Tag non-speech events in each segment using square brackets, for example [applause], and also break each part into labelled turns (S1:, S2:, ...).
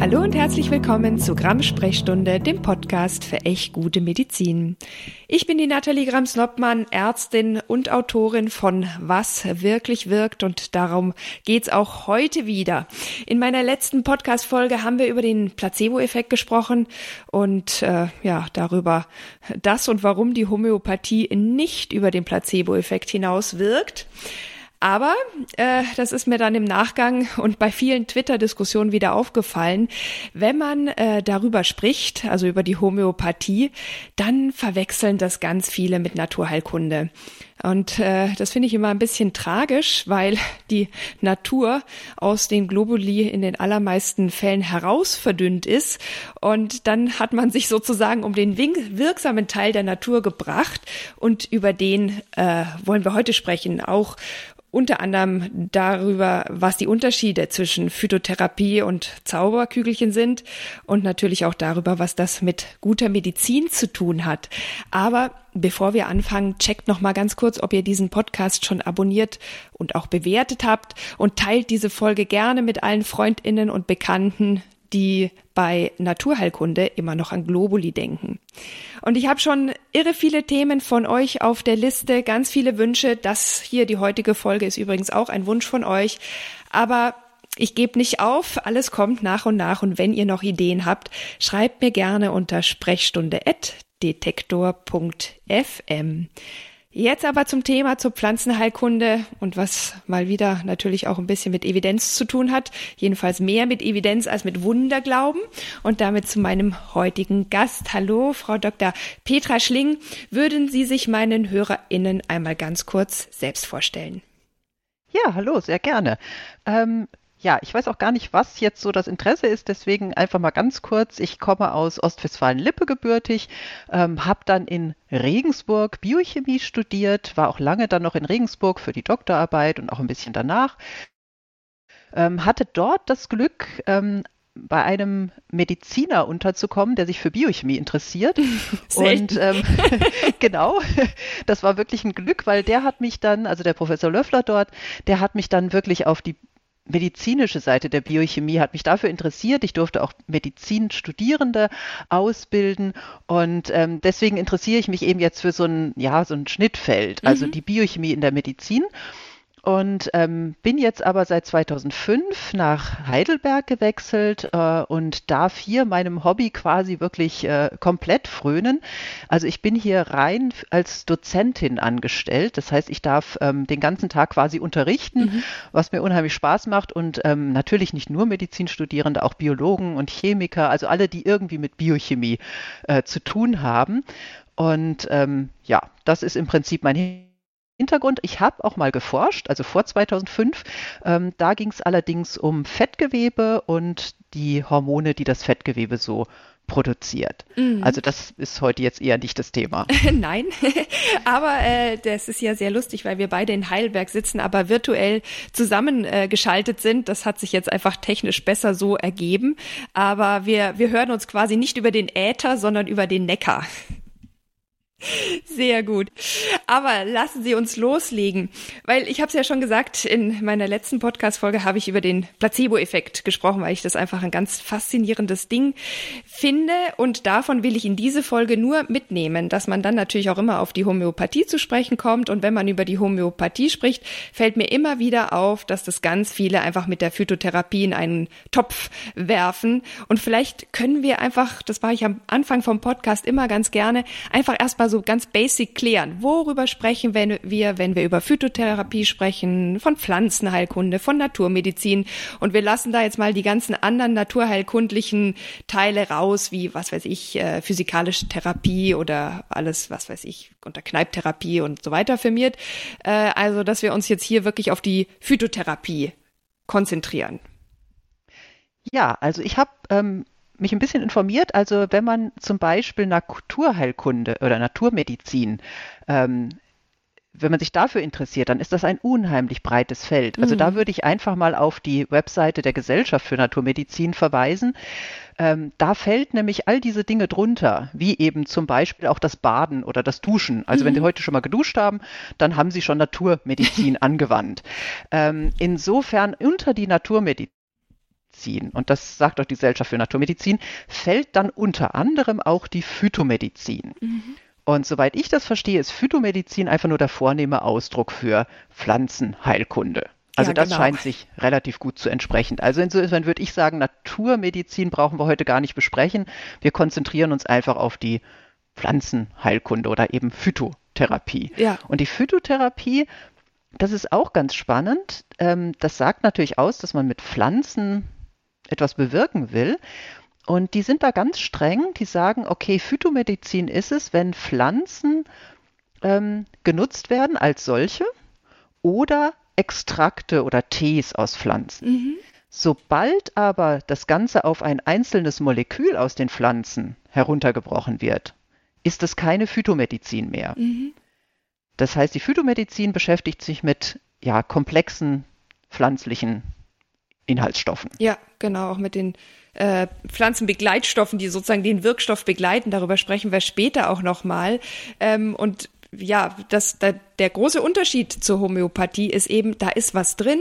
S1: Hallo und herzlich willkommen zu Grams Sprechstunde, dem Podcast für echt gute Medizin. Ich bin die Nathalie Grams-Noppmann, Ärztin und Autorin von Was wirklich wirkt und darum geht's auch heute wieder. In meiner letzten Podcast-Folge haben wir über den Placebo-Effekt gesprochen und äh, ja, darüber, dass und warum die Homöopathie nicht über den Placebo-Effekt hinaus wirkt. Aber äh, das ist mir dann im Nachgang und bei vielen Twitter-Diskussionen wieder aufgefallen, wenn man äh, darüber spricht, also über die Homöopathie, dann verwechseln das ganz viele mit Naturheilkunde. Und äh, das finde ich immer ein bisschen tragisch, weil die Natur aus den Globuli in den allermeisten Fällen heraus verdünnt ist. Und dann hat man sich sozusagen um den wirksamen Teil der Natur gebracht. Und über den äh, wollen wir heute sprechen. Auch unter anderem darüber, was die Unterschiede zwischen Phytotherapie und Zauberkügelchen sind und natürlich auch darüber, was das mit guter Medizin zu tun hat. Aber bevor wir anfangen, checkt noch mal ganz kurz, ob ihr diesen Podcast schon abonniert und auch bewertet habt und teilt diese Folge gerne mit allen Freundinnen und Bekannten, die bei Naturheilkunde immer noch an Globuli denken. Und ich habe schon irre viele Themen von euch auf der Liste, ganz viele Wünsche. Das hier, die heutige Folge, ist übrigens auch ein Wunsch von euch. Aber ich gebe nicht auf, alles kommt nach und nach und wenn ihr noch Ideen habt, schreibt mir gerne unter sprechstunde.detektor.fm. Jetzt aber zum Thema zur Pflanzenheilkunde und was mal wieder natürlich auch ein bisschen mit Evidenz zu tun hat. Jedenfalls mehr mit Evidenz als mit Wunderglauben. Und damit zu meinem heutigen Gast. Hallo, Frau Dr. Petra Schling. Würden Sie sich meinen HörerInnen einmal ganz kurz selbst vorstellen?
S2: Ja, hallo, sehr gerne. Ähm, ja, ich weiß auch gar nicht, was jetzt so das Interesse ist, deswegen einfach mal ganz kurz. Ich komme aus Ostwestfalen-Lippe gebürtig, ähm, habe dann in Regensburg Biochemie studiert, war auch lange dann noch in Regensburg für die Doktorarbeit und auch ein bisschen danach. Ähm, hatte dort das Glück, ähm, bei einem Mediziner unterzukommen, der sich für Biochemie interessiert. [laughs]
S1: Selten. Und ähm, [laughs]
S2: genau, das war wirklich ein Glück, weil der hat mich dann, also der Professor Löffler dort, der hat mich dann wirklich auf die medizinische Seite der Biochemie hat mich dafür interessiert. Ich durfte auch Medizinstudierende ausbilden und ähm, deswegen interessiere ich mich eben jetzt für so ein, ja, so ein Schnittfeld, also mhm. die Biochemie in der Medizin und ähm, bin jetzt aber seit 2005 nach Heidelberg gewechselt äh, und darf hier meinem Hobby quasi wirklich äh, komplett frönen. Also ich bin hier rein als Dozentin angestellt. Das heißt, ich darf ähm, den ganzen Tag quasi unterrichten, mhm. was mir unheimlich Spaß macht und ähm, natürlich nicht nur Medizinstudierende, auch Biologen und Chemiker, also alle, die irgendwie mit Biochemie äh, zu tun haben. Und ähm, ja, das ist im Prinzip mein Hintergrund, ich habe auch mal geforscht, also vor 2005. Ähm, da ging es allerdings um Fettgewebe und die Hormone, die das Fettgewebe so produziert. Mhm. Also das ist heute jetzt eher nicht das Thema. [laughs]
S1: Nein, [laughs] aber äh, das ist ja sehr lustig, weil wir beide in Heidelberg sitzen, aber virtuell zusammengeschaltet äh, sind. Das hat sich jetzt einfach technisch besser so ergeben. Aber wir, wir hören uns quasi nicht über den Äther, sondern über den Neckar. Sehr gut. Aber lassen Sie uns loslegen, weil ich habe es ja schon gesagt, in meiner letzten Podcast-Folge habe ich über den Placebo-Effekt gesprochen, weil ich das einfach ein ganz faszinierendes Ding finde. Und davon will ich in diese Folge nur mitnehmen, dass man dann natürlich auch immer auf die Homöopathie zu sprechen kommt. Und wenn man über die Homöopathie spricht, fällt mir immer wieder auf, dass das ganz viele einfach mit der Phytotherapie in einen Topf werfen. Und vielleicht können wir einfach, das war ich am Anfang vom Podcast immer ganz gerne, einfach erstmal so ganz basic klären. Worüber sprechen wir, wenn wir über Phytotherapie sprechen, von Pflanzenheilkunde, von Naturmedizin? Und wir lassen da jetzt mal die ganzen anderen naturheilkundlichen Teile raus, wie, was weiß ich, äh, physikalische Therapie oder alles, was weiß ich, unter Kneipptherapie und so weiter firmiert. Äh, also, dass wir uns jetzt hier wirklich auf die Phytotherapie konzentrieren.
S2: Ja, also ich habe ähm, mich ein bisschen informiert. Also wenn man zum Beispiel Naturheilkunde oder Naturmedizin ähm, wenn man sich dafür interessiert, dann ist das ein unheimlich breites Feld. Also mhm. da würde ich einfach mal auf die Webseite der Gesellschaft für Naturmedizin verweisen. Ähm, da fällt nämlich all diese Dinge drunter, wie eben zum Beispiel auch das Baden oder das Duschen. Also mhm. wenn Sie heute schon mal geduscht haben, dann haben Sie schon Naturmedizin [laughs] angewandt. Ähm, insofern unter die Naturmedizin und das sagt auch die Gesellschaft für Naturmedizin, fällt dann unter anderem auch die Phytomedizin. Mhm. Und soweit ich das verstehe, ist Phytomedizin einfach nur der vornehme Ausdruck für Pflanzenheilkunde. Also ja, das genau. scheint sich relativ gut zu entsprechen. Also insofern würde ich sagen, Naturmedizin brauchen wir heute gar nicht besprechen. Wir konzentrieren uns einfach auf die Pflanzenheilkunde oder eben Phytotherapie. Ja. Und die Phytotherapie, das ist auch ganz spannend. Ähm, das sagt natürlich aus, dass man mit Pflanzen etwas bewirken will. Und die sind da ganz streng. Die sagen, okay, Phytomedizin ist es, wenn Pflanzen ähm, genutzt werden als solche oder Extrakte oder Tees aus Pflanzen. Mhm. Sobald aber das Ganze auf ein einzelnes Molekül aus den Pflanzen heruntergebrochen wird, ist es keine Phytomedizin mehr. Mhm. Das heißt, die Phytomedizin beschäftigt sich mit ja, komplexen pflanzlichen Inhaltsstoffen.
S1: Ja, genau, auch mit den äh, Pflanzenbegleitstoffen, die sozusagen den Wirkstoff begleiten. Darüber sprechen wir später auch nochmal. Ähm, und ja, das, da, der große Unterschied zur Homöopathie ist eben, da ist was drin,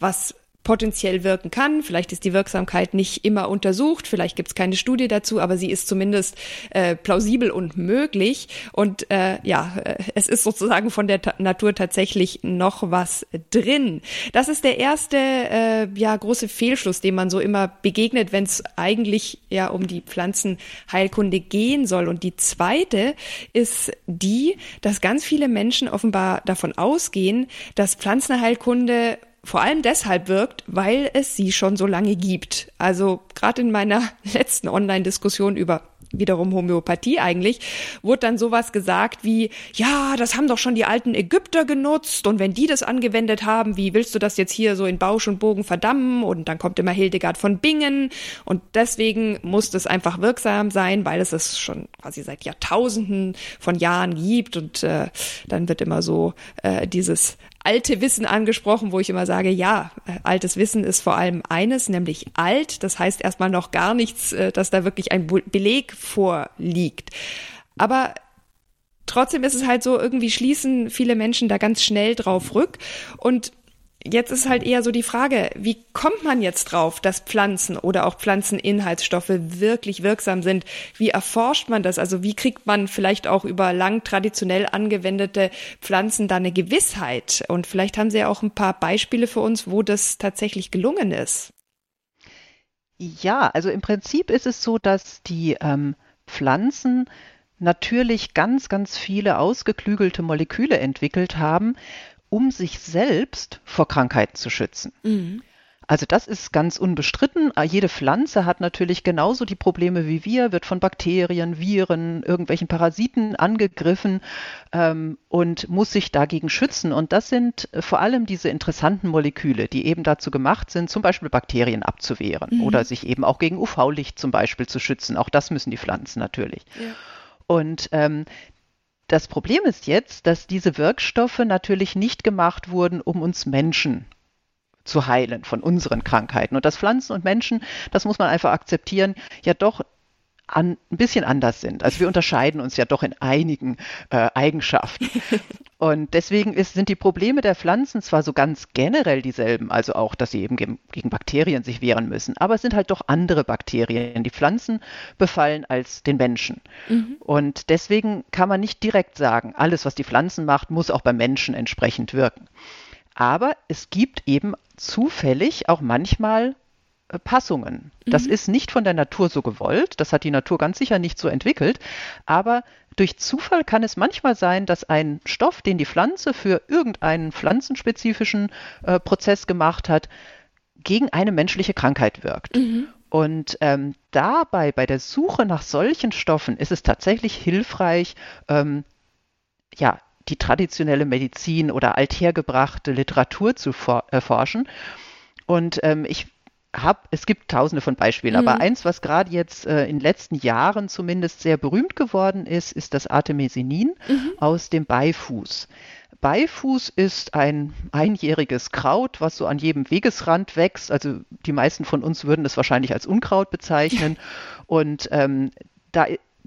S1: was potenziell wirken kann. Vielleicht ist die Wirksamkeit nicht immer untersucht, vielleicht gibt es keine Studie dazu, aber sie ist zumindest äh, plausibel und möglich. Und äh, ja, äh, es ist sozusagen von der Ta Natur tatsächlich noch was drin. Das ist der erste äh, ja große Fehlschluss, dem man so immer begegnet, wenn es eigentlich ja um die Pflanzenheilkunde gehen soll. Und die zweite ist die, dass ganz viele Menschen offenbar davon ausgehen, dass Pflanzenheilkunde vor allem deshalb wirkt, weil es sie schon so lange gibt. Also gerade in meiner [laughs] letzten Online-Diskussion über wiederum Homöopathie eigentlich, wurde dann sowas gesagt wie, ja, das haben doch schon die alten Ägypter genutzt und wenn die das angewendet haben, wie willst du das jetzt hier so in Bausch und Bogen verdammen? Und dann kommt immer Hildegard von Bingen und deswegen muss das einfach wirksam sein, weil es es schon quasi seit Jahrtausenden von Jahren gibt und äh, dann wird immer so äh, dieses alte Wissen angesprochen, wo ich immer sage, ja, äh, altes Wissen ist vor allem eines, nämlich alt. Das heißt erstmal noch gar nichts, äh, dass da wirklich ein Beleg vorliegt. Aber trotzdem ist es halt so, irgendwie schließen viele Menschen da ganz schnell drauf rück. Und Jetzt ist halt eher so die Frage, wie kommt man jetzt drauf, dass Pflanzen oder auch Pflanzeninhaltsstoffe wirklich wirksam sind? Wie erforscht man das? Also wie kriegt man vielleicht auch über lang traditionell angewendete Pflanzen da eine Gewissheit? Und vielleicht haben Sie ja auch ein paar Beispiele für uns, wo das tatsächlich gelungen ist.
S2: Ja, also im Prinzip ist es so, dass die ähm, Pflanzen natürlich ganz, ganz viele ausgeklügelte Moleküle entwickelt haben, um sich selbst vor Krankheiten zu schützen. Mhm. Also das ist ganz unbestritten. Jede Pflanze hat natürlich genauso die Probleme wie wir, wird von Bakterien, Viren, irgendwelchen Parasiten angegriffen ähm, und muss sich dagegen schützen. Und das sind äh, vor allem diese interessanten Moleküle, die eben dazu gemacht sind, zum Beispiel Bakterien abzuwehren mhm. oder sich eben auch gegen UV-Licht zum Beispiel zu schützen. Auch das müssen die Pflanzen natürlich. Ja. Und ähm, das Problem ist jetzt, dass diese Wirkstoffe natürlich nicht gemacht wurden, um uns Menschen zu heilen von unseren Krankheiten. Und dass Pflanzen und Menschen, das muss man einfach akzeptieren, ja doch an, ein bisschen anders sind. Also wir unterscheiden uns ja doch in einigen äh, Eigenschaften. [laughs] Und deswegen ist, sind die Probleme der Pflanzen zwar so ganz generell dieselben, also auch, dass sie eben gegen, gegen Bakterien sich wehren müssen, aber es sind halt doch andere Bakterien, die Pflanzen befallen als den Menschen. Mhm. Und deswegen kann man nicht direkt sagen, alles, was die Pflanzen macht, muss auch beim Menschen entsprechend wirken. Aber es gibt eben zufällig auch manchmal Passungen. Das mhm. ist nicht von der Natur so gewollt, das hat die Natur ganz sicher nicht so entwickelt, aber durch Zufall kann es manchmal sein, dass ein Stoff, den die Pflanze für irgendeinen pflanzenspezifischen äh, Prozess gemacht hat, gegen eine menschliche Krankheit wirkt. Mhm. Und ähm, dabei, bei der Suche nach solchen Stoffen, ist es tatsächlich hilfreich, ähm, ja, die traditionelle Medizin oder althergebrachte Literatur zu erforschen. Und ähm, ich hab, es gibt tausende von Beispielen, mhm. aber eins, was gerade jetzt äh, in den letzten Jahren zumindest sehr berühmt geworden ist, ist das Artemisinin mhm. aus dem Beifuß. Beifuß ist ein einjähriges Kraut, was so an jedem Wegesrand wächst. Also die meisten von uns würden es wahrscheinlich als Unkraut bezeichnen. [laughs] Und ähm, da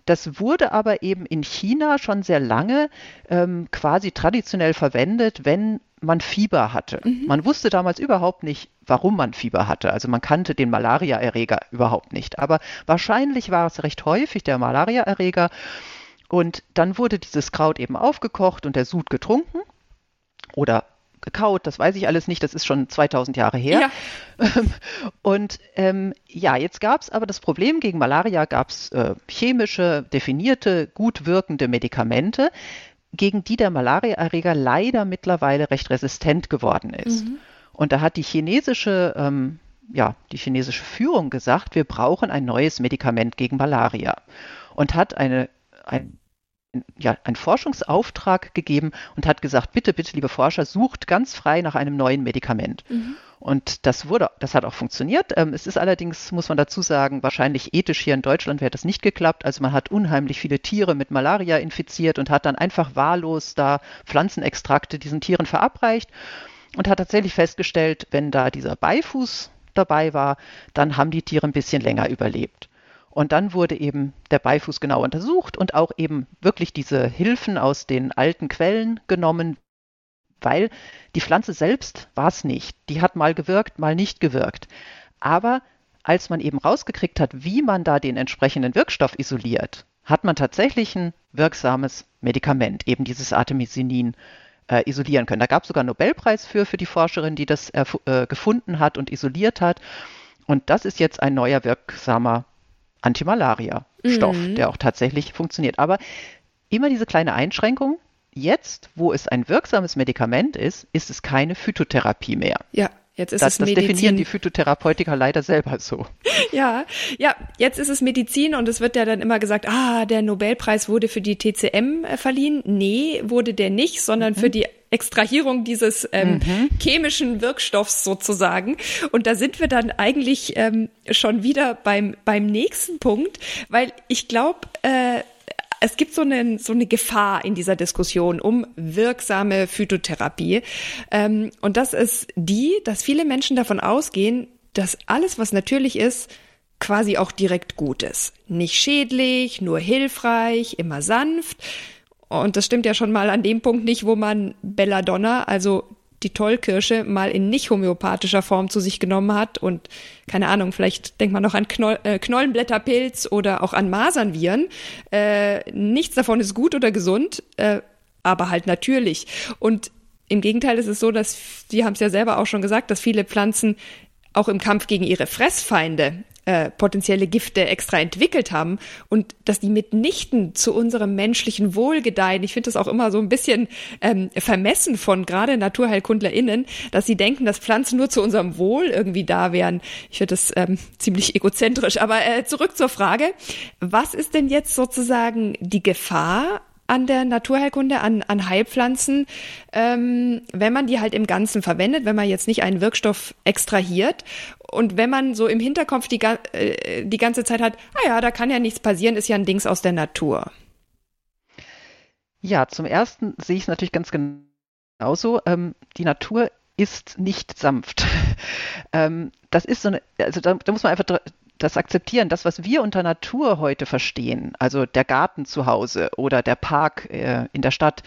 S2: das wurde aber eben in China schon sehr lange ähm, quasi traditionell verwendet, wenn man Fieber hatte. Mhm. Man wusste damals überhaupt nicht, warum man Fieber hatte. Also man kannte den Malariaerreger überhaupt nicht. Aber wahrscheinlich war es recht häufig der Malariaerreger. Und dann wurde dieses Kraut eben aufgekocht und der Sud getrunken oder gekaut, das weiß ich alles nicht, das ist schon 2000 Jahre her. Ja. Und ähm, ja, jetzt gab es aber das Problem, gegen Malaria gab es äh, chemische, definierte, gut wirkende Medikamente, gegen die der Malariaerreger leider mittlerweile recht resistent geworden ist. Mhm. Und da hat die chinesische, ähm, ja, die chinesische Führung gesagt, wir brauchen ein neues Medikament gegen Malaria und hat eine, ein ja, einen Forschungsauftrag gegeben und hat gesagt, bitte, bitte, liebe Forscher, sucht ganz frei nach einem neuen Medikament. Mhm. Und das wurde, das hat auch funktioniert. Ähm, es ist allerdings, muss man dazu sagen, wahrscheinlich ethisch hier in Deutschland wäre das nicht geklappt. Also man hat unheimlich viele Tiere mit Malaria infiziert und hat dann einfach wahllos da Pflanzenextrakte diesen Tieren verabreicht und hat tatsächlich festgestellt, wenn da dieser Beifuß dabei war, dann haben die Tiere ein bisschen länger überlebt. Und dann wurde eben der Beifuß genau untersucht und auch eben wirklich diese Hilfen aus den alten Quellen genommen, weil die Pflanze selbst war es nicht. Die hat mal gewirkt, mal nicht gewirkt. Aber als man eben rausgekriegt hat, wie man da den entsprechenden Wirkstoff isoliert, hat man tatsächlich ein wirksames Medikament, eben dieses Artemisinin, äh, isolieren können. Da gab es sogar einen Nobelpreis für, für die Forscherin, die das äh, gefunden hat und isoliert hat. Und das ist jetzt ein neuer wirksamer Antimalaria-Stoff, mhm. der auch tatsächlich funktioniert. Aber immer diese kleine Einschränkung. Jetzt, wo es ein wirksames Medikament ist, ist es keine Phytotherapie mehr.
S1: Ja. Jetzt ist
S2: das,
S1: es
S2: Medizin. Das definieren die Phytotherapeutiker leider selber so. [laughs]
S1: Ja, ja, jetzt ist es Medizin und es wird ja dann immer gesagt, ah, der Nobelpreis wurde für die TCM äh, verliehen. Nee, wurde der nicht, sondern mhm. für die Extrahierung dieses ähm, mhm. chemischen Wirkstoffs sozusagen. Und da sind wir dann eigentlich ähm, schon wieder beim, beim nächsten Punkt, weil ich glaube, äh, es gibt so eine, so eine Gefahr in dieser Diskussion um wirksame Phytotherapie. Ähm, und das ist die, dass viele Menschen davon ausgehen, dass alles, was natürlich ist, quasi auch direkt gut ist. Nicht schädlich, nur hilfreich, immer sanft. Und das stimmt ja schon mal an dem Punkt nicht, wo man Belladonna, also die Tollkirsche mal in nicht homöopathischer Form zu sich genommen hat und keine Ahnung, vielleicht denkt man noch an Knoll, äh, Knollenblätterpilz oder auch an Masernviren. Äh, nichts davon ist gut oder gesund, äh, aber halt natürlich. Und im Gegenteil ist es so, dass, Sie haben es ja selber auch schon gesagt, dass viele Pflanzen auch im Kampf gegen ihre Fressfeinde äh, potenzielle Gifte extra entwickelt haben und dass die mitnichten zu unserem menschlichen Wohl gedeihen. Ich finde das auch immer so ein bisschen ähm, vermessen von gerade NaturheilkundlerInnen, dass sie denken, dass Pflanzen nur zu unserem Wohl irgendwie da wären. Ich finde das ähm, ziemlich egozentrisch. Aber äh, zurück zur Frage. Was ist denn jetzt sozusagen die Gefahr an der Naturheilkunde, an, an Heilpflanzen, ähm, wenn man die halt im Ganzen verwendet, wenn man jetzt nicht einen Wirkstoff extrahiert und wenn man so im Hinterkopf die, äh, die ganze Zeit hat, ah ja, da kann ja nichts passieren, ist ja ein Dings aus der Natur.
S2: Ja, zum ersten sehe ich es natürlich ganz genauso. Ähm, die Natur ist nicht sanft. [laughs] ähm, das ist so eine, also da, da muss man einfach das akzeptieren, das, was wir unter Natur heute verstehen, also der Garten zu Hause oder der Park äh, in der Stadt,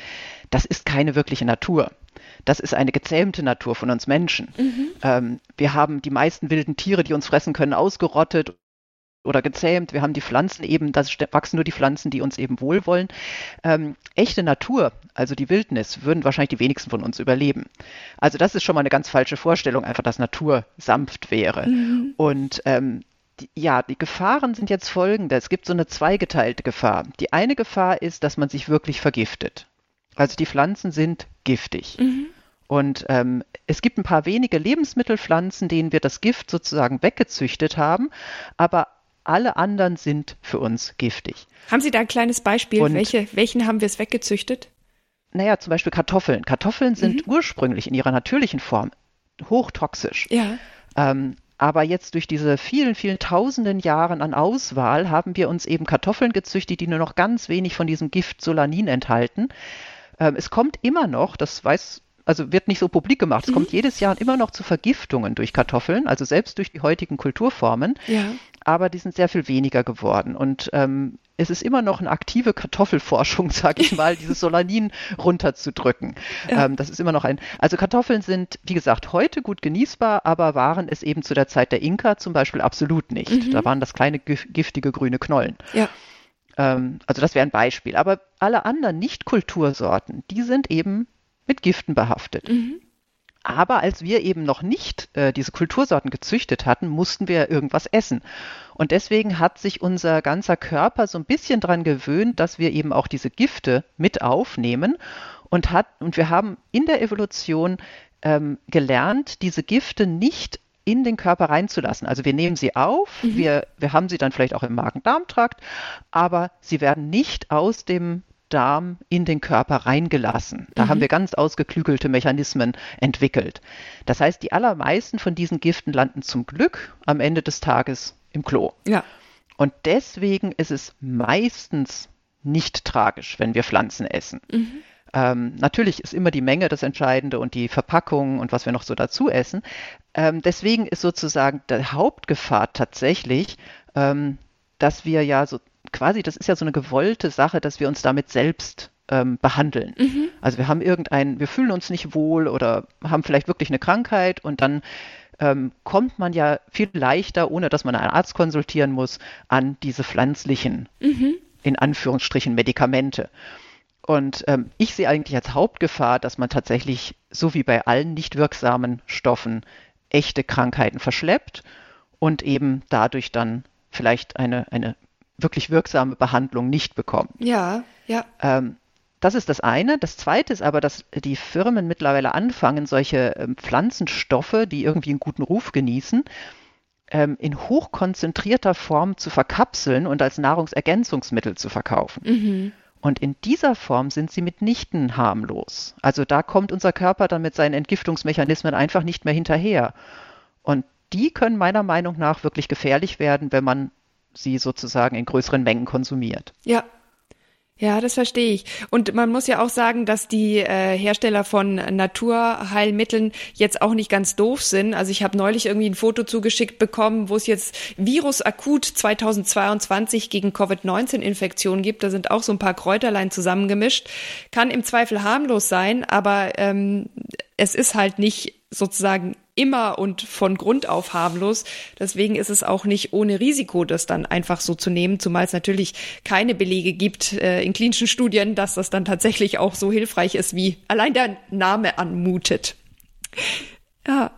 S2: das ist keine wirkliche Natur. Das ist eine gezähmte Natur von uns Menschen. Mhm. Ähm, wir haben die meisten wilden Tiere, die uns fressen können, ausgerottet oder gezähmt. Wir haben die Pflanzen eben, da wachsen nur die Pflanzen, die uns eben wohlwollen. Ähm, echte Natur, also die Wildnis, würden wahrscheinlich die wenigsten von uns überleben. Also das ist schon mal eine ganz falsche Vorstellung, einfach, dass Natur sanft wäre. Mhm. Und ähm, ja, die Gefahren sind jetzt folgende. Es gibt so eine zweigeteilte Gefahr. Die eine Gefahr ist, dass man sich wirklich vergiftet. Also die Pflanzen sind giftig. Mhm. Und ähm, es gibt ein paar wenige Lebensmittelpflanzen, denen wir das Gift sozusagen weggezüchtet haben, aber alle anderen sind für uns giftig.
S1: Haben Sie da ein kleines Beispiel? Und, Welche, welchen haben wir es weggezüchtet?
S2: Naja, zum Beispiel Kartoffeln. Kartoffeln sind mhm. ursprünglich in ihrer natürlichen Form hochtoxisch.
S1: Ja.
S2: Ähm, aber jetzt durch diese vielen, vielen tausenden Jahren an Auswahl haben wir uns eben Kartoffeln gezüchtet, die nur noch ganz wenig von diesem Gift Solanin enthalten, Ähm, es kommt immer noch, das weiß also wird nicht so publik gemacht. Es mhm. kommt jedes Jahr immer noch zu Vergiftungen durch Kartoffeln, also selbst durch die heutigen Kulturformen. Ja. Aber die sind sehr viel weniger geworden. Und ähm, es ist immer noch eine aktive Kartoffelforschung, [laughs] sage ich mal, dieses Solanin runterzudrücken. Ja. Ähm, das ist immer noch ein. Also Kartoffeln sind, wie gesagt, heute gut genießbar, aber waren es eben zu der Zeit der Inka zum Beispiel absolut nicht. Mhm. Da waren das kleine giftige grüne Knollen. Ja. Ähm, also das wäre ein Beispiel. Aber alle anderen Nicht-Kultursorten, die sind eben mit Giften behaftet. Mhm. Aber als wir eben noch nicht äh, diese Kultursorten gezüchtet hatten, mussten wir irgendwas essen. Und deswegen hat sich unser ganzer Körper so ein bisschen daran gewöhnt, dass wir eben auch diese Gifte mit aufnehmen. Und, hat, und wir haben in der Evolution ähm, gelernt, diese Gifte nicht in den Körper reinzulassen. Also wir nehmen sie auf, mhm. wir, wir haben sie dann vielleicht auch im Magen-Darm-Trakt, aber sie werden nicht aus dem Darm in den Körper reingelassen. Da mhm. haben wir ganz ausgeklügelte Mechanismen entwickelt. Das heißt, die allermeisten von diesen Giften landen zum Glück am Ende des Tages im Klo. Ja. Und deswegen ist es meistens nicht tragisch, wenn wir Pflanzen essen. Mhm. Ähm, natürlich ist immer die Menge das Entscheidende und die Verpackung und was wir noch so dazu essen. Ähm, deswegen ist sozusagen die Hauptgefahr tatsächlich, ähm, dass wir ja so quasi, das ist ja so eine gewollte Sache, dass wir uns damit selbst ähm, behandeln. Mhm. Also wir haben irgendein, wir fühlen uns nicht wohl oder haben vielleicht wirklich eine Krankheit und dann ähm, kommt man ja viel leichter, ohne dass man einen Arzt konsultieren muss, an diese pflanzlichen, mhm. in Anführungsstrichen, Medikamente. Und ähm, ich sehe eigentlich als Hauptgefahr, dass man tatsächlich, so wie bei allen nicht wirksamen Stoffen, echte Krankheiten verschleppt und eben dadurch dann vielleicht eine, eine wirklich wirksame Behandlung nicht bekommen.
S1: Ja, ja.
S2: Ähm, das ist das eine. Das zweite ist aber, dass die Firmen mittlerweile anfangen, solche ähm, Pflanzenstoffe, die irgendwie einen guten Ruf genießen, ähm, in hochkonzentrierter Form zu verkapseln und als Nahrungsergänzungsmittel zu verkaufen. Mhm. Und in dieser Form sind sie mitnichten harmlos. Also da kommt unser Körper dann mit seinen Entgiftungsmechanismen einfach nicht mehr hinterher. Und die können meiner Meinung nach wirklich gefährlich werden, wenn man sie sozusagen in größeren Mengen konsumiert.
S1: Ja. Ja, das verstehe ich. Und man muss ja auch sagen, dass die äh, Hersteller von Naturheilmitteln jetzt auch nicht ganz doof sind. Also ich habe neulich irgendwie ein Foto zugeschickt bekommen, wo es jetzt Virus akut 2022 gegen Covid-19-Infektionen gibt. Da sind auch so ein paar Kräuterlein zusammengemischt. Kann im Zweifel harmlos sein, aber ähm, es ist halt nicht sozusagen immer und von Grund auf harmlos. Deswegen ist es auch nicht ohne Risiko, das dann einfach so zu nehmen, zumal es natürlich keine Belege gibt äh, in klinischen Studien, dass das dann tatsächlich auch so hilfreich ist, wie allein der Name anmutet. Ja,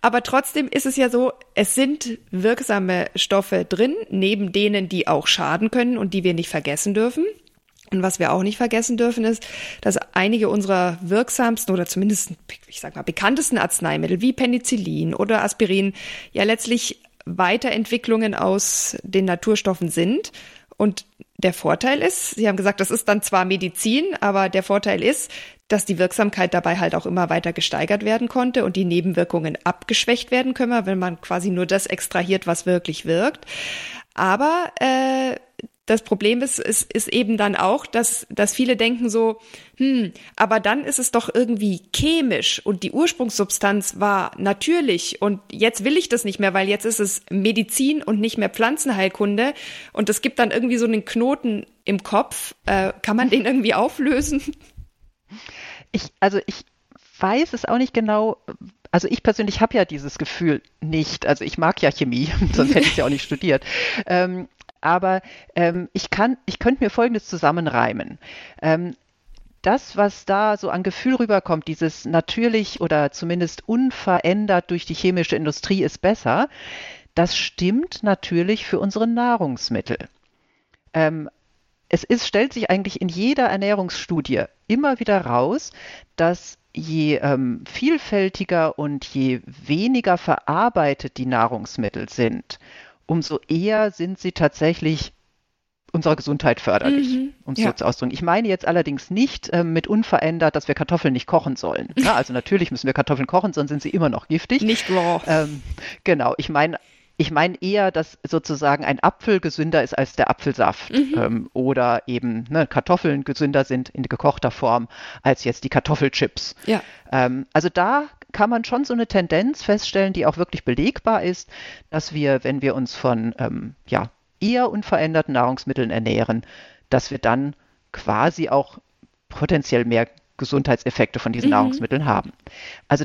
S1: aber trotzdem ist es ja so, es sind wirksame Stoffe drin, neben denen, die auch schaden können und die wir nicht vergessen dürfen. Und was wir auch nicht vergessen dürfen, ist, dass einige unserer wirksamsten oder zumindest, ich sag mal, bekanntesten Arzneimittel wie Penicillin oder Aspirin ja letztlich Weiterentwicklungen aus den Naturstoffen sind. Und der Vorteil ist, Sie haben gesagt, das ist dann zwar Medizin, aber der Vorteil ist, dass die Wirksamkeit dabei halt auch immer weiter gesteigert werden konnte und die Nebenwirkungen abgeschwächt werden können, wenn man quasi nur das extrahiert, was wirklich wirkt. Aber äh, das Problem ist, ist, ist eben dann auch, dass, dass viele denken so, hm, aber dann ist es doch irgendwie chemisch und die Ursprungssubstanz war natürlich und jetzt will ich das nicht mehr, weil jetzt ist es Medizin und nicht mehr Pflanzenheilkunde und es gibt dann irgendwie so einen Knoten im Kopf. Äh, kann man den irgendwie auflösen?
S2: Ich, also ich weiß es auch nicht genau, also ich persönlich habe ja dieses Gefühl nicht. Also ich mag ja Chemie, [laughs] sonst hätte ich es ja auch nicht studiert. Ähm, aber ähm, ich kann, ich könnte mir Folgendes zusammenreimen. Ähm, das, was da so an Gefühl rüberkommt, dieses natürlich oder zumindest unverändert durch die chemische Industrie ist besser, das stimmt natürlich für unsere Nahrungsmittel. Ähm, es ist, stellt sich eigentlich in jeder Ernährungsstudie immer wieder raus, dass je ähm, vielfältiger und je weniger verarbeitet die Nahrungsmittel sind umso eher sind sie tatsächlich unserer Gesundheit förderlich, mhm, um es ja. so zu ausdrücken. Ich meine jetzt allerdings nicht äh, mit unverändert, dass wir Kartoffeln nicht kochen sollen. [laughs] Ja, also natürlich müssen wir Kartoffeln kochen, sonst sind sie immer noch giftig.
S1: Nicht raw.
S2: Ähm, genau, ich meine ich meine eher, dass sozusagen ein Apfel gesünder ist als der Apfelsaft mhm. ähm, oder eben ne, Kartoffeln gesünder sind in gekochter Form als jetzt die Kartoffelchips. Ja. Ähm, also da kann man schon so eine Tendenz feststellen, die auch wirklich belegbar ist, dass wir, wenn wir uns von ähm, ja, eher unveränderten Nahrungsmitteln ernähren, dass wir dann quasi auch potenziell mehr Gesundheitseffekte von diesen mhm. Nahrungsmitteln haben. Also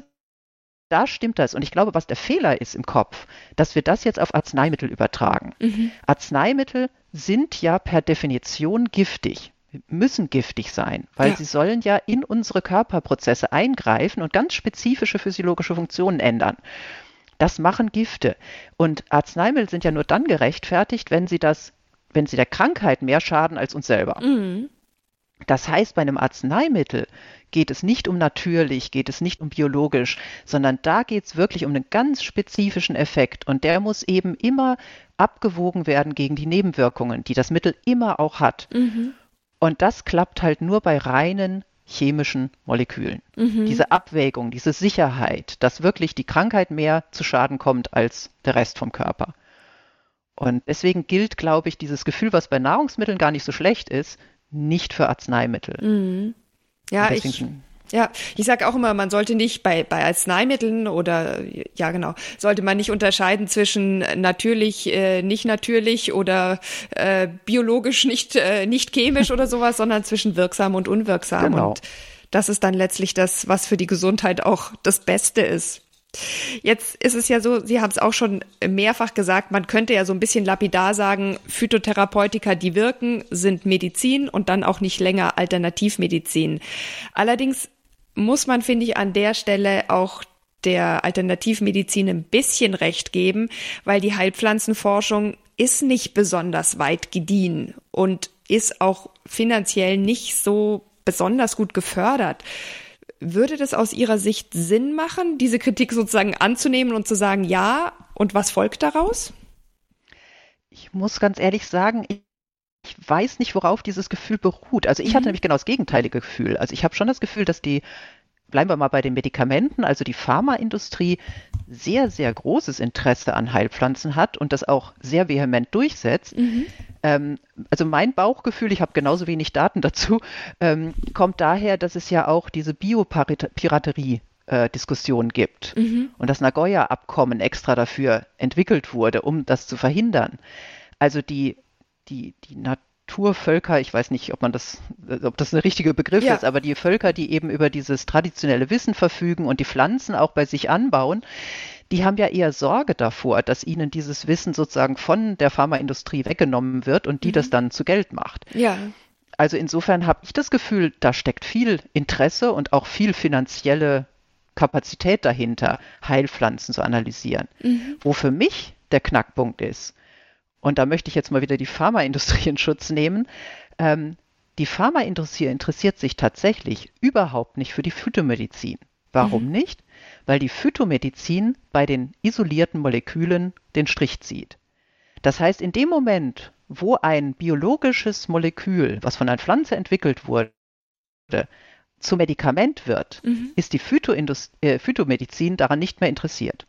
S2: da stimmt das. Und ich glaube, was der Fehler ist im Kopf, dass wir das jetzt auf Arzneimittel übertragen. Mhm. Arzneimittel sind ja per Definition giftig, müssen giftig sein, weil ja. sie sollen ja in unsere Körperprozesse eingreifen und ganz spezifische physiologische Funktionen ändern. Das machen Gifte. Und Arzneimittel sind ja nur dann gerechtfertigt, wenn sie das, wenn sie der Krankheit mehr schaden als uns selber. Mhm. Das heißt, bei einem Arzneimittel geht es nicht um natürlich, geht es nicht um biologisch, sondern da geht es wirklich um einen ganz spezifischen Effekt und der muss eben immer abgewogen werden gegen die Nebenwirkungen, die das Mittel immer auch hat. Mhm. Und das klappt halt nur bei reinen chemischen Molekülen. Mhm. Diese Abwägung, diese Sicherheit, dass wirklich die Krankheit mehr zu Schaden kommt als der Rest vom Körper. Und deswegen gilt, glaube ich, dieses Gefühl, was bei Nahrungsmitteln gar nicht so schlecht ist, nicht für Arzneimittel. Mhm.
S1: Ja, ich, ja, ich sage auch immer, man sollte nicht bei, bei Arzneimitteln oder ja genau, sollte man nicht unterscheiden zwischen natürlich, äh, nicht natürlich oder äh, biologisch, nicht, äh, nicht chemisch oder sowas, sondern zwischen wirksam und unwirksam. Genau. Und das ist dann letztlich das, was für die Gesundheit auch das Beste ist. Jetzt ist es ja so, Sie haben es auch schon mehrfach gesagt, man könnte ja so ein bisschen lapidar sagen, Phytotherapeutika, die wirken, sind Medizin und dann auch nicht länger Alternativmedizin. Allerdings muss man, finde ich, an der Stelle auch der Alternativmedizin ein bisschen recht geben, weil die Heilpflanzenforschung ist nicht besonders weit gediehen und ist auch finanziell nicht so besonders gut gefördert. Würde das aus Ihrer Sicht Sinn machen, diese Kritik sozusagen anzunehmen und zu sagen, ja, und was folgt daraus?
S2: Ich muss ganz ehrlich sagen, ich weiß nicht, worauf dieses Gefühl beruht. Also ich mhm. hatte nämlich genau das gegenteilige Gefühl. Also ich habe schon das Gefühl, dass die, bleiben wir mal bei den Medikamenten, also die Pharmaindustrie sehr, sehr großes Interesse an Heilpflanzen hat und das auch sehr vehement durchsetzt. Mhm. Ähm, also mein Bauchgefühl, ich habe genauso wenig Daten dazu, ähm, kommt daher, dass es ja auch diese Biopiraterie äh, Diskussion gibt mhm. und das Nagoya-Abkommen extra dafür entwickelt wurde, um das zu verhindern. Also die, die, die Naturvölker, ich weiß nicht, ob man das, ob das ein richtiger Begriff ja. ist, aber die Völker, die eben über dieses traditionelle Wissen verfügen und die Pflanzen auch bei sich anbauen, die haben ja eher Sorge davor, dass ihnen dieses Wissen sozusagen von der Pharmaindustrie weggenommen wird und die mhm. das dann zu Geld macht. Ja. Also insofern habe ich das Gefühl, da steckt viel Interesse und auch viel finanzielle Kapazität dahinter, Heilpflanzen zu analysieren. Mhm. Wo für mich der Knackpunkt ist, und da möchte ich jetzt mal wieder die Pharmaindustrie in Schutz nehmen, ähm, die Pharmaindustrie interessiert sich tatsächlich überhaupt nicht für die Phytomedizin. Warum mhm. nicht? weil die Phytomedizin bei den isolierten Molekülen den Strich zieht. Das heißt, in dem Moment, wo ein biologisches Molekül, was von einer Pflanze entwickelt wurde, zum Medikament wird, mhm. ist die äh, Phytomedizin daran nicht mehr interessiert.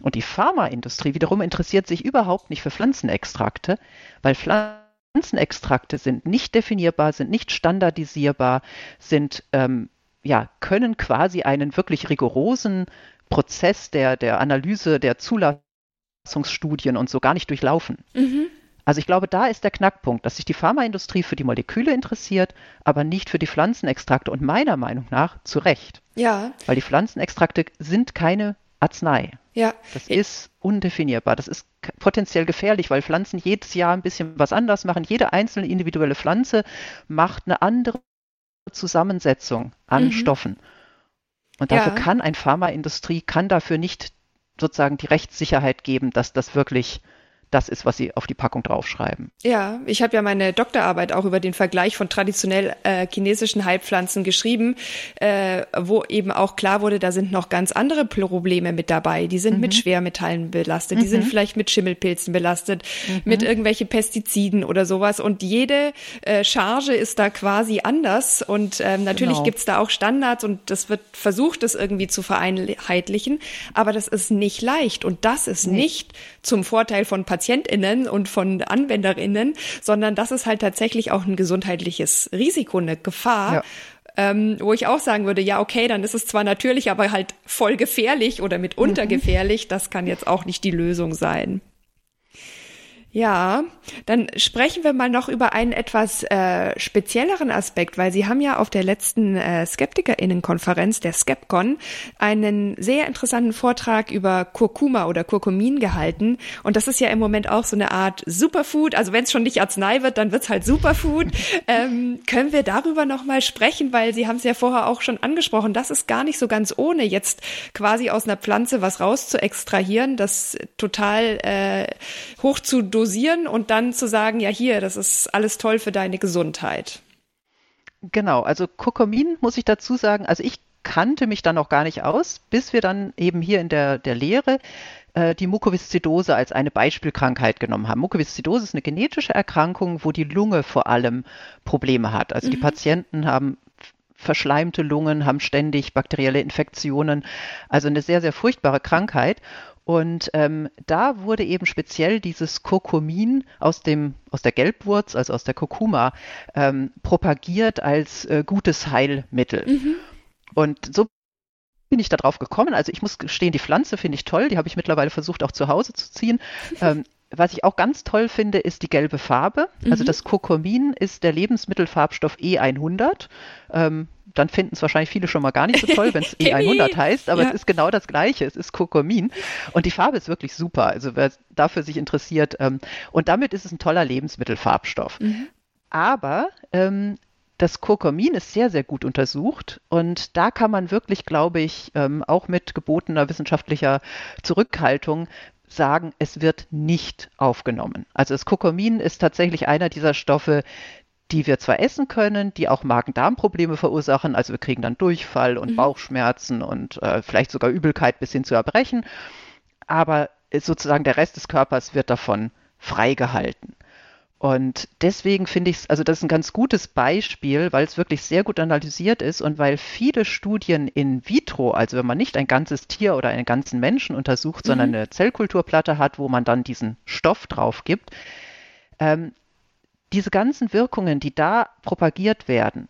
S2: Und die Pharmaindustrie wiederum interessiert sich überhaupt nicht für Pflanzenextrakte, weil Pflanzenextrakte sind nicht definierbar, sind nicht standardisierbar, sind ähm, ja, können quasi einen wirklich rigorosen Prozess der, der Analyse, der Zulassungsstudien und so gar nicht durchlaufen. Mhm. Also ich glaube, da ist der Knackpunkt, dass sich die Pharmaindustrie für die Moleküle interessiert, aber nicht für die Pflanzenextrakte und meiner Meinung nach zu Recht. Ja. Weil die Pflanzenextrakte sind keine Arznei. Ja. Das ist undefinierbar. Das ist potenziell gefährlich, weil Pflanzen jedes Jahr ein bisschen was anders machen. Jede einzelne individuelle Pflanze macht eine andere Zusammensetzung an mhm. Stoffen. Und dafür ja. kann ein Pharmaindustrie, kann dafür nicht sozusagen die Rechtssicherheit geben, dass das wirklich das ist, was sie auf die Packung draufschreiben.
S1: Ja, ich habe ja meine Doktorarbeit auch über den Vergleich von traditionell äh, chinesischen Heilpflanzen geschrieben, äh, wo eben auch klar wurde, da sind noch ganz andere Probleme mit dabei. Die sind mhm. mit Schwermetallen belastet, mhm. die sind mhm. vielleicht mit Schimmelpilzen belastet, mhm. mit irgendwelche Pestiziden oder sowas. Und jede äh, Charge ist da quasi anders. Und ähm, natürlich genau. gibt's da auch Standards und das wird versucht, das irgendwie zu vereinheitlichen. Aber das ist nicht leicht und das ist nee. nicht zum Vorteil von PatientInnen und von AnwenderInnen, sondern das ist halt tatsächlich auch ein gesundheitliches Risiko, eine Gefahr. Ja. Ähm, wo ich auch sagen würde, ja, okay, dann ist es zwar natürlich, aber halt voll gefährlich oder mitunter mhm. gefährlich. Das kann jetzt auch nicht die Lösung sein. Ja, dann sprechen wir mal noch über einen etwas äh, spezielleren Aspekt, weil Sie haben ja auf der letzten äh, Skeptikerinnenkonferenz, der Skepcon, einen sehr interessanten Vortrag über Kurkuma oder Kurkumin gehalten. Und das ist ja im Moment auch so eine Art Superfood. Also wenn es schon nicht Arznei wird, dann wird's halt Superfood. [laughs] ähm, können wir darüber noch mal sprechen, weil Sie haben es ja vorher auch schon angesprochen. Das ist gar nicht so ganz ohne, jetzt quasi aus einer Pflanze was raus zu extrahieren, das total äh, hoch zu dosieren und dann zu sagen, ja hier, das ist alles toll für deine Gesundheit.
S2: Genau, also Kokomin muss ich dazu sagen, also ich kannte mich dann noch gar nicht aus, bis wir dann eben hier in der, der Lehre äh, die Mukoviszidose als eine Beispielkrankheit genommen haben. Mukoviszidose ist eine genetische Erkrankung, wo die Lunge vor allem Probleme hat. Also mhm. die Patienten haben verschleimte Lungen, haben ständig bakterielle Infektionen, also eine sehr, sehr furchtbare Krankheit. Und ähm, da wurde eben speziell dieses Kurkumin aus, dem, aus der Gelbwurz, also aus der Kurkuma, ähm, propagiert als äh, gutes Heilmittel. Mhm. Und so bin ich darauf gekommen. Also ich muss gestehen, die Pflanze finde ich toll. Die habe ich mittlerweile versucht auch zu Hause zu ziehen. [laughs] Ähm, was ich auch ganz toll finde, ist die gelbe Farbe. Also mhm. das Kurkumin ist der Lebensmittelfarbstoff E100. Ähm, dann finden es wahrscheinlich viele schon mal gar nicht so toll, wenn es E100 heißt, aber ja. es ist genau das Gleiche. Es ist Kurkumin und die Farbe ist wirklich super. Also wer dafür sich interessiert ähm, und damit ist es ein toller Lebensmittelfarbstoff. Mhm. Aber ähm, das Kurkumin ist sehr, sehr gut untersucht und da kann man wirklich, glaube ich, ähm, auch mit gebotener wissenschaftlicher Zurückhaltung sagen, es wird nicht aufgenommen. Also das Kurkumin ist tatsächlich einer dieser Stoffe, die wir zwar essen können, die auch Magen-Darm-Probleme verursachen, also wir kriegen dann Durchfall und mhm. Bauchschmerzen und äh, vielleicht sogar Übelkeit bis hin zu Erbrechen, aber sozusagen der Rest des Körpers wird davon freigehalten. Und deswegen finde ich es, also das ist ein ganz gutes Beispiel, weil es wirklich sehr gut analysiert ist und weil viele Studien in vitro, also wenn man nicht ein ganzes Tier oder einen ganzen Menschen untersucht, mhm. sondern eine Zellkulturplatte hat, wo man dann diesen Stoff drauf gibt, ähm, diese ganzen Wirkungen, die da propagiert werden,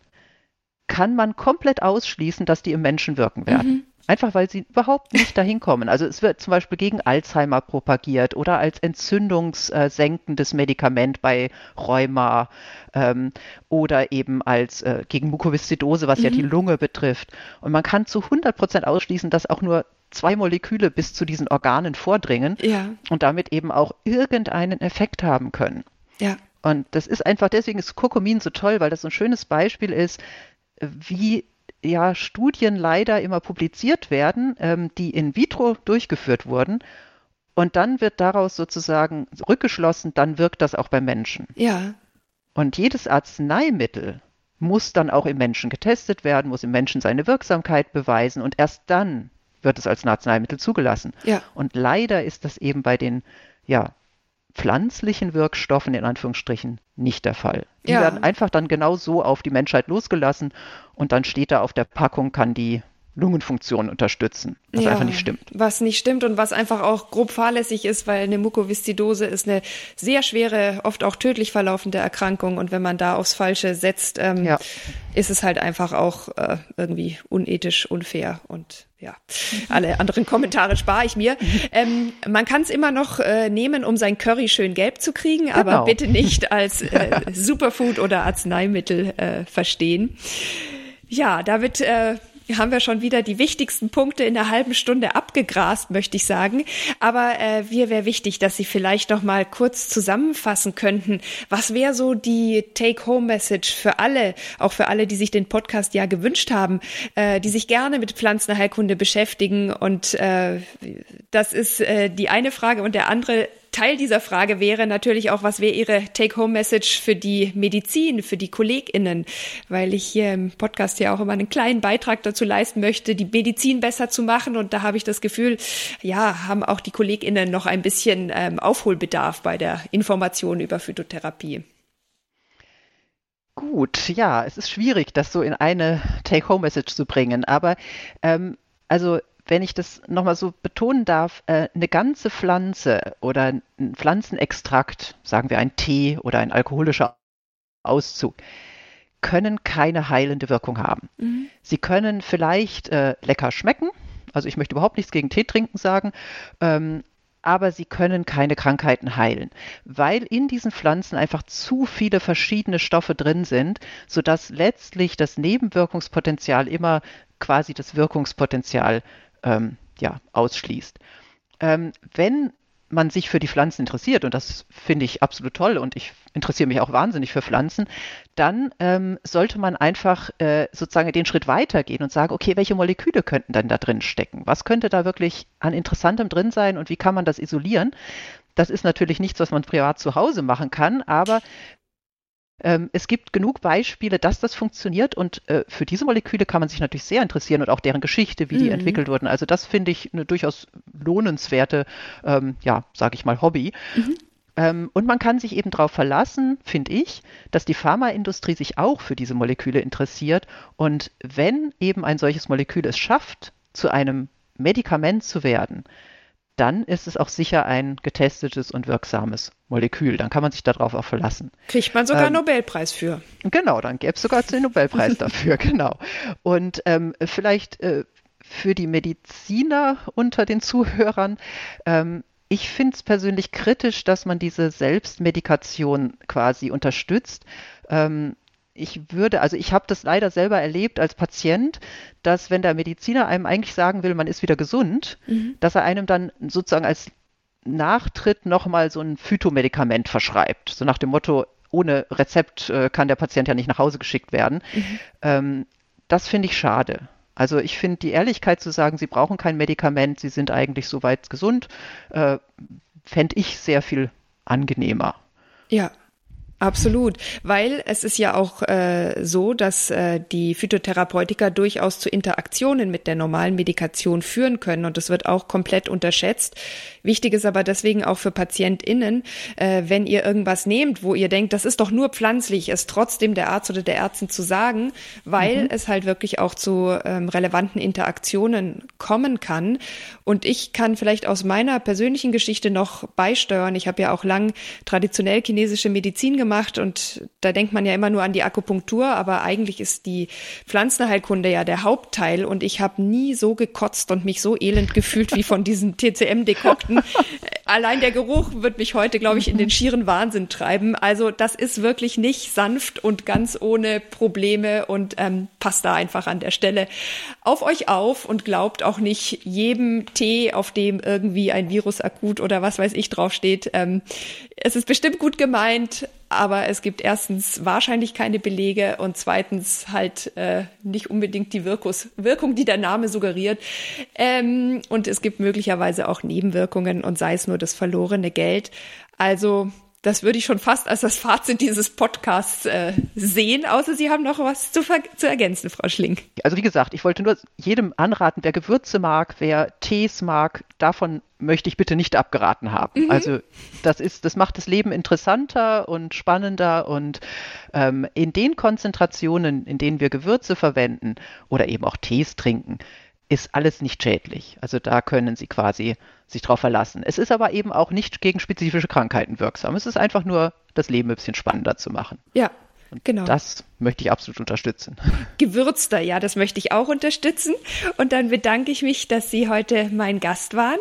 S2: kann man komplett ausschließen, dass die im Menschen wirken werden. Mhm. Einfach weil sie überhaupt nicht dahin kommen. Also es wird zum Beispiel gegen Alzheimer propagiert oder als entzündungssenkendes Medikament bei Rheuma ähm, oder eben als äh, gegen Mukoviszidose, was mhm. ja die Lunge betrifft. Und man kann zu 100 Prozent ausschließen, dass auch nur zwei Moleküle bis zu diesen Organen vordringen ja. und damit eben auch irgendeinen Effekt haben können. Ja. Und das ist einfach, deswegen ist Kurkumin so toll, weil das so ein schönes Beispiel ist, wie ja Studien leider immer publiziert werden, ähm, die in vitro durchgeführt wurden. Und dann wird daraus sozusagen rückgeschlossen, dann wirkt das auch beim Menschen. Ja. Und jedes Arzneimittel muss dann auch im Menschen getestet werden, muss im Menschen seine Wirksamkeit beweisen und erst dann wird es als Arzneimittel zugelassen. Ja. Und leider ist das eben bei den ja, pflanzlichen Wirkstoffen in Anführungsstrichen nicht der Fall. Die ja. werden einfach dann genau so auf die Menschheit losgelassen und dann steht da auf der Packung, kann die Lungenfunktion unterstützen, was ja, einfach nicht stimmt.
S1: Was nicht stimmt und was einfach auch grob fahrlässig ist, weil eine Mukoviszidose ist eine sehr schwere, oft auch tödlich verlaufende Erkrankung und wenn man da aufs Falsche setzt, ähm, ja. ist es halt einfach auch äh, irgendwie unethisch, unfair und ja, alle anderen Kommentare spare ich mir. [laughs] Ähm, man kann es immer noch äh, nehmen, um sein Curry schön gelb zu kriegen, genau. aber bitte nicht als [laughs] äh, Superfood oder Arzneimittel äh, verstehen. Ja, David, äh, haben wir schon wieder die wichtigsten Punkte in einer halben Stunde abgegrast, möchte ich sagen. Aber äh, mir wäre wichtig, dass Sie vielleicht noch mal kurz zusammenfassen könnten. Was wäre so die Take-Home-Message für alle, auch für alle, die sich den Podcast ja gewünscht haben, äh, die sich gerne mit Pflanzenheilkunde beschäftigen? Und äh, das ist äh, die eine Frage. Und der andere Teil dieser Frage wäre natürlich auch, was wäre Ihre Take-Home-Message für die Medizin, für die KollegInnen, weil ich hier im Podcast ja auch immer einen kleinen Beitrag dazu leisten möchte, die Medizin besser zu machen. Und da habe ich das Gefühl, ja, haben auch die KollegInnen noch ein bisschen ähm, Aufholbedarf bei der Information über Phytotherapie.
S2: Gut, ja, es ist schwierig, das so in eine Take-Home-Message zu bringen, aber ähm, also wenn ich das nochmal so betonen darf, äh, eine ganze Pflanze oder ein Pflanzenextrakt, sagen wir ein Tee oder ein alkoholischer Auszug, können keine heilende Wirkung haben. Mhm. Sie können vielleicht äh, lecker schmecken, also ich möchte überhaupt nichts gegen Tee trinken sagen, ähm, aber sie können keine Krankheiten heilen, weil in diesen Pflanzen einfach zu viele verschiedene Stoffe drin sind, sodass letztlich das Nebenwirkungspotenzial immer quasi das Wirkungspotenzial ähm, ja, ausschließt. Ähm, wenn man sich für die Pflanzen interessiert, und das finde ich absolut toll und ich interessiere mich auch wahnsinnig für Pflanzen, dann ähm, sollte man einfach äh, sozusagen den Schritt weitergehen und sagen, okay, welche Moleküle könnten denn da drin stecken? Was könnte da wirklich an Interessantem drin sein und wie kann man das isolieren? Das ist natürlich nichts, was man privat zu Hause machen kann, aber ähm, es gibt genug Beispiele, dass das funktioniert und äh, für diese Moleküle kann man sich natürlich sehr interessieren und auch deren Geschichte, wie die mhm. entwickelt wurden. Also das finde ich eine durchaus lohnenswerte, ähm, ja, sage ich mal, Hobby. Mhm. Ähm, und man kann sich eben darauf verlassen, finde ich, dass die Pharmaindustrie sich auch für diese Moleküle interessiert. Und wenn eben ein solches Molekül es schafft, zu einem Medikament zu werden, dann ist es auch sicher ein getestetes und wirksames Molekül. Dann kann man sich darauf auch verlassen.
S1: Kriegt man sogar ähm, Nobelpreis für.
S2: Genau, dann gäbe es sogar den Nobelpreis [laughs] dafür, genau. Und ähm, vielleicht äh, für die Mediziner unter den Zuhörern, ähm, ich finde es persönlich kritisch, dass man diese Selbstmedikation quasi unterstützt. Ähm, ich würde, also ich habe das leider selber erlebt als Patient, dass wenn der Mediziner einem eigentlich sagen will, man ist wieder gesund, mhm. dass er einem dann sozusagen als Nachtritt nochmal so ein Phytomedikament verschreibt. So nach dem Motto, ohne Rezept äh, kann der Patient ja nicht nach Hause geschickt werden. Mhm. Ähm, das finde ich schade. Also ich finde die Ehrlichkeit zu sagen, Sie brauchen kein Medikament, Sie sind eigentlich soweit gesund, äh, fände ich sehr viel angenehmer.
S1: Ja, Absolut, weil es ist ja auch äh, so, dass äh, die Phytotherapeutika durchaus zu Interaktionen mit der normalen Medikation führen können und das wird auch komplett unterschätzt. Wichtig ist aber deswegen auch für PatientInnen, äh, wenn ihr irgendwas nehmt, wo ihr denkt, das ist doch nur pflanzlich, es trotzdem der Arzt oder der Ärztin zu sagen, weil mhm. es halt wirklich auch zu ähm, relevanten Interaktionen kommen kann. Und ich kann vielleicht aus meiner persönlichen Geschichte noch beisteuern. Ich habe ja auch lang traditionell chinesische Medizin gemacht gemacht und da denkt man ja immer nur an die Akupunktur, aber eigentlich ist die Pflanzenheilkunde ja der Hauptteil und ich habe nie so gekotzt und mich so elend gefühlt wie von diesen [laughs] TCM-Dekokten. Allein der Geruch wird mich heute, glaube ich, in den schieren Wahnsinn treiben. Also das ist wirklich nicht sanft und ganz ohne Probleme und ähm, passt da einfach an der Stelle auf euch auf und glaubt auch nicht jedem Tee, auf dem irgendwie ein Virus akut oder was weiß ich draufsteht. Ähm, es ist bestimmt gut gemeint, aber es gibt erstens wahrscheinlich keine Belege und zweitens halt äh, nicht unbedingt die Wirkus, Wirkung, die der Name suggeriert. Ähm, und es gibt möglicherweise auch Nebenwirkungen und sei es nur das verlorene Geld. Also das würde ich schon fast als das Fazit dieses Podcasts äh, sehen, außer Sie haben noch was zu, zu ergänzen, Frau Schling.
S2: Also wie gesagt, ich wollte nur jedem anraten, wer Gewürze mag, wer Tees mag, davon möchte ich bitte nicht abgeraten haben. Mhm. Also das ist, das macht das Leben interessanter und spannender und ähm, in den Konzentrationen, in denen wir Gewürze verwenden oder eben auch Tees trinken, ist alles nicht schädlich. Also da können Sie quasi sich drauf verlassen. Es ist aber eben auch nicht gegen spezifische Krankheiten wirksam. Es ist einfach nur, das Leben ein bisschen spannender zu machen.
S1: Ja, Genau.
S2: Das möchte ich absolut unterstützen. [laughs]
S1: Gewürzter, ja, das möchte ich auch unterstützen. Und dann bedanke ich mich, dass Sie heute mein Gast waren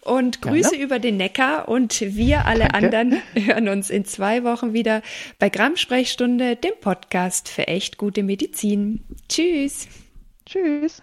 S1: und Grüße ja, über den Neckar und wir alle Danke. anderen [laughs] hören uns in zwei Wochen wieder bei Gramm Sprechstunde, dem Podcast für echt gute Medizin. Tschüss.
S2: Tschüss.